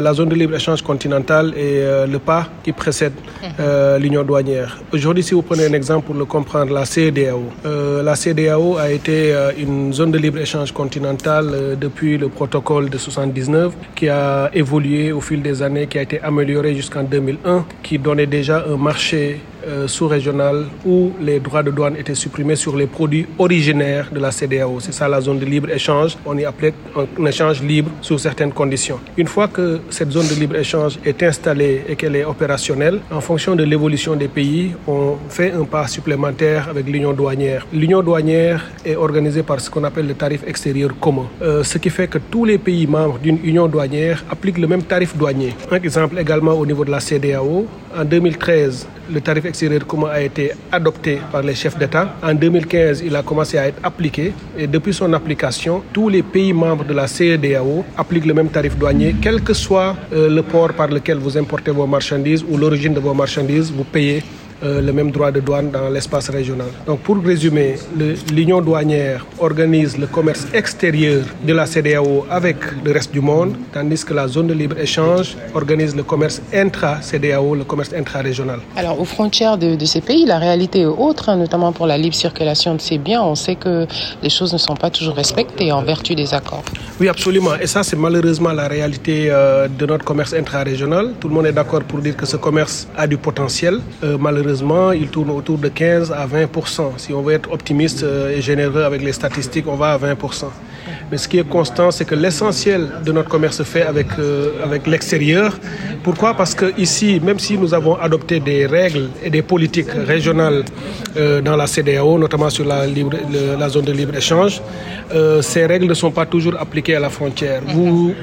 la zone de libre-échange continentale est le pas qui précède l'union douanière. Aujourd'hui, si vous prenez un exemple pour le comprendre, la CEDAO. la CEDAO a été une zone de libre-échange continentale depuis le protocole de 79 qui a évolué au fil des années, qui a été amélioré jusqu'en 2001, qui donnait déjà un marché sous-régional où les droits de douane étaient supprimés sur les produits originaires de la CDAO. C'est ça la zone de libre-échange. On y appelait un échange libre sous certaines conditions. Une fois que cette zone de libre-échange est installée et qu'elle est opérationnelle, en fonction de l'évolution des pays, on fait un pas supplémentaire avec l'union douanière. L'union douanière est organisée par ce qu'on appelle le tarif extérieur commun, euh, ce qui fait que tous les pays membres d'une union douanière appliquent le même tarif douanier. Un exemple également au niveau de la CDAO. En 2013, le tarif extérieur commun a été adopté par les chefs d'État. En 2015, il a commencé à être appliqué et depuis son application, tous les pays membres de la CEDAO appliquent le même tarif douanier, quel que soit le port par lequel vous importez vos marchandises ou l'origine de vos marchandises, vous payez euh, le même droit de douane dans l'espace régional. Donc pour résumer, l'Union douanière organise le commerce extérieur de la CDAO avec le reste du monde, tandis que la zone de libre-échange organise le commerce intra-CDAO, le commerce intra-régional. Alors aux frontières de, de, ces pays, la réalité est autre, hein, notamment pour la libre circulation de ces biens. On sait que les choses ne sont pas toujours respectées en vertu des accords. Oui, absolument. Et ça, c'est malheureusement la réalité euh, de notre commerce intra-régional. Tout le monde est d'accord pour dire que ce commerce a du potentiel. Euh, malheureusement, il tourne autour de 15 à 20% Si on veut être optimiste et généreux avec les statistiques, on va à 20 Mais ce qui est constant, c'est que l'essentiel de notre commerce se fait avec, euh, avec l'extérieur. Pourquoi? Parce que ici, même si nous avons adopté des règles et des politiques régionales euh, dans la CDAO, notamment sur la, zone de libre-échange, euh, ces règles ne sont pas toujours appliquées à la frontière. Vous,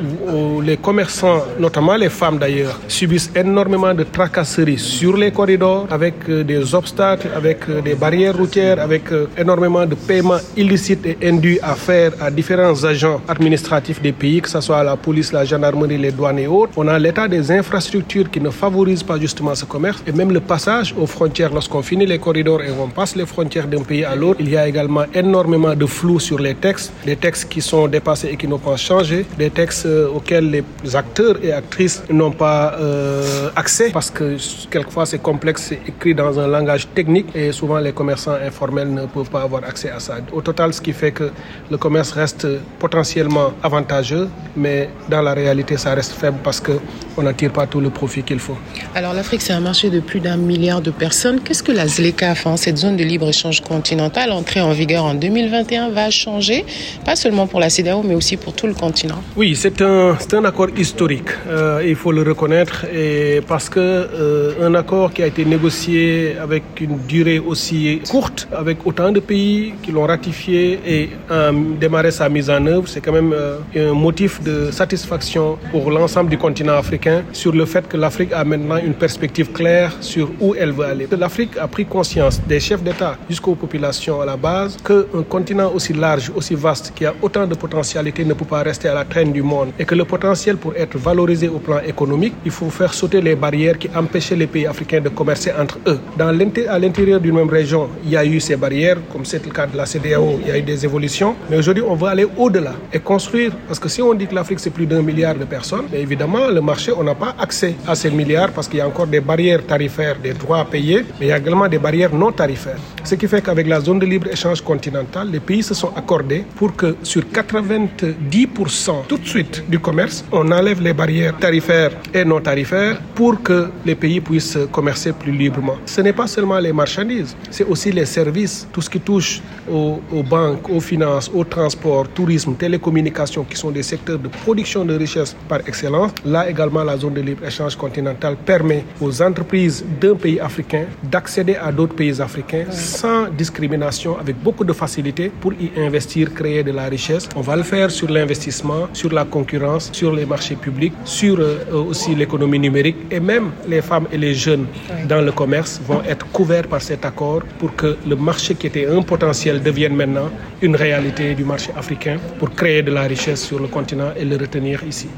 les commerçants, notamment les femmes d'ailleurs, subissent énormément de tracasseries sur les corridors avec des obstacles, avec des barrières routières, avec énormément de paiements illicites et induits à faire à différents agents administratifs des pays, que ce soit la police, la gendarmerie, les douanes et autres. On a l'état des infrastructures qui ne favorisent pas justement ce commerce et même le passage aux frontières lorsqu'on finit les corridors et on passe les frontières d'un pays à l'autre. Il y a également énormément de flou sur les textes, des textes qui sont dépassés et qui n'ont pas changé, des textes auxquels les acteurs et actrices n'ont pas euh, accès parce que quelquefois c'est complexe, c'est écrit dans un langage technique et souvent les commerçants informels ne peuvent pas avoir accès à ça. Au total, ce qui fait que le commerce reste potentiellement avantageux, mais dans la réalité, ça reste faible parce qu'on n'en tire pas tout le profit qu'il faut. Alors l'Afrique, c'est un marché de plus d'un milliard de personnes. Qu'est-ce que la ZLECAF, hein, cette zone de libre-échange continental entrée en vigueur en 2021, va changer, pas seulement pour la CEDEAO, mais aussi pour tout le continent Oui, c'est un, un accord historique, euh, il faut le reconnaître, et parce que euh, un accord qui a été négocié avec une durée aussi courte, avec autant de pays qui l'ont ratifié et euh, démarré sa mise en c'est quand même un motif de satisfaction pour l'ensemble du continent africain sur le fait que l'Afrique a maintenant une perspective claire sur où elle veut aller. L'Afrique a pris conscience des chefs d'État jusqu'aux populations à la base qu'un continent aussi large, aussi vaste, qui a autant de potentialités ne peut pas rester à la traîne du monde et que le potentiel pour être valorisé au plan économique, il faut faire sauter les barrières qui empêchaient les pays africains de commercer entre eux. Dans à l'intérieur d'une même région, il y a eu ces barrières, comme c'est le cas de la CDAO, il y a eu des évolutions, mais aujourd'hui on veut aller au-delà et construire, parce que si on dit que l'Afrique c'est plus d'un milliard de personnes, évidemment le marché, on n'a pas accès à ces milliards parce qu'il y a encore des barrières tarifaires, des droits à payer, mais il y a également des barrières non tarifaires. Ce qui fait qu'avec la zone de libre-échange continentale, les pays se sont accordés pour que sur 90% tout de suite du commerce, on enlève les barrières tarifaires et non tarifaires pour que les pays puissent commercer plus librement. Ce n'est pas seulement les marchandises, c'est aussi les services, tout ce qui touche aux, aux, banques, aux finances, au transport, tourisme, télécommunications, qui sont des secteurs de production de richesse par excellence. Là également, la zone de libre-échange continentale permet aux entreprises d'un pays africain d'accéder à d'autres pays africains sans discrimination, avec beaucoup de facilité pour y investir, créer de la richesse. On va le faire sur l'investissement, sur la concurrence, sur les marchés publics, sur euh, aussi l'économie numérique et même les femmes et les jeunes dans le commerce vont être couverts par cet accord pour que le marché qui était un potentiel devienne maintenant une réalité du marché africain pour créer de la richesse sur le continent et le retenir ici.